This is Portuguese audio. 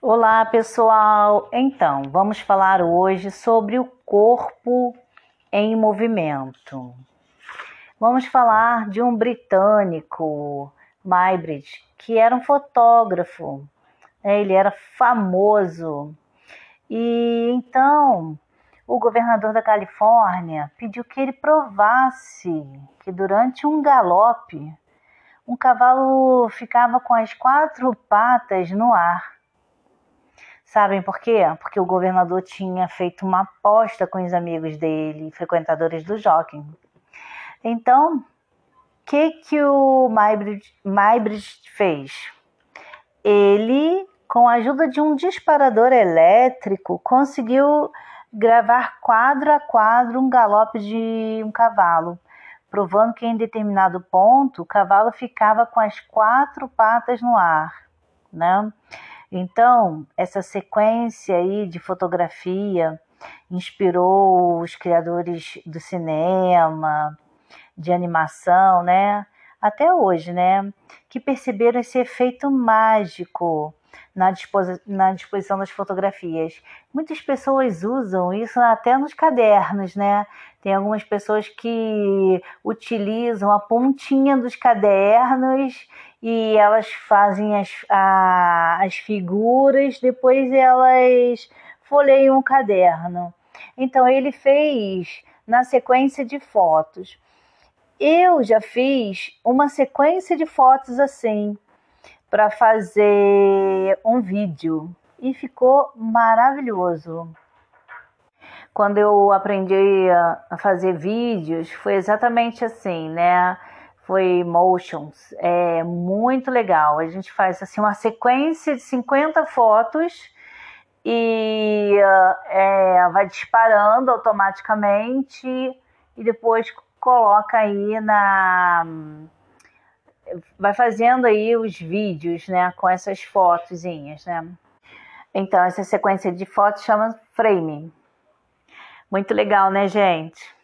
Olá, pessoal! Então, vamos falar hoje sobre o corpo em movimento. Vamos falar de um britânico, Maybridge, que era um fotógrafo. Né? Ele era famoso. E então, o governador da Califórnia pediu que ele provasse que durante um galope, um cavalo ficava com as quatro patas no ar Sabem por quê? Porque o governador tinha feito uma aposta com os amigos dele, frequentadores do Jockey. Então, o que, que o Maybridge fez? Ele, com a ajuda de um disparador elétrico, conseguiu gravar quadro a quadro um galope de um cavalo, provando que em determinado ponto o cavalo ficava com as quatro patas no ar, né? Então, essa sequência aí de fotografia inspirou os criadores do cinema, de animação, né? Até hoje, né? Que perceberam esse efeito mágico na, disposi na disposição das fotografias. Muitas pessoas usam isso até nos cadernos, né? Tem algumas pessoas que utilizam a pontinha dos cadernos e elas fazem as, a, as figuras, depois elas folheiam o caderno. Então ele fez na sequência de fotos. Eu já fiz uma sequência de fotos assim para fazer um vídeo e ficou maravilhoso. Quando eu aprendi a fazer vídeos, foi exatamente assim, né? Foi motions, é muito legal. A gente faz assim uma sequência de 50 fotos e é, vai disparando automaticamente e depois coloca aí na vai fazendo aí os vídeos, né, com essas fotozinhas, né? Então, essa sequência de fotos chama frame. Muito legal, né, gente?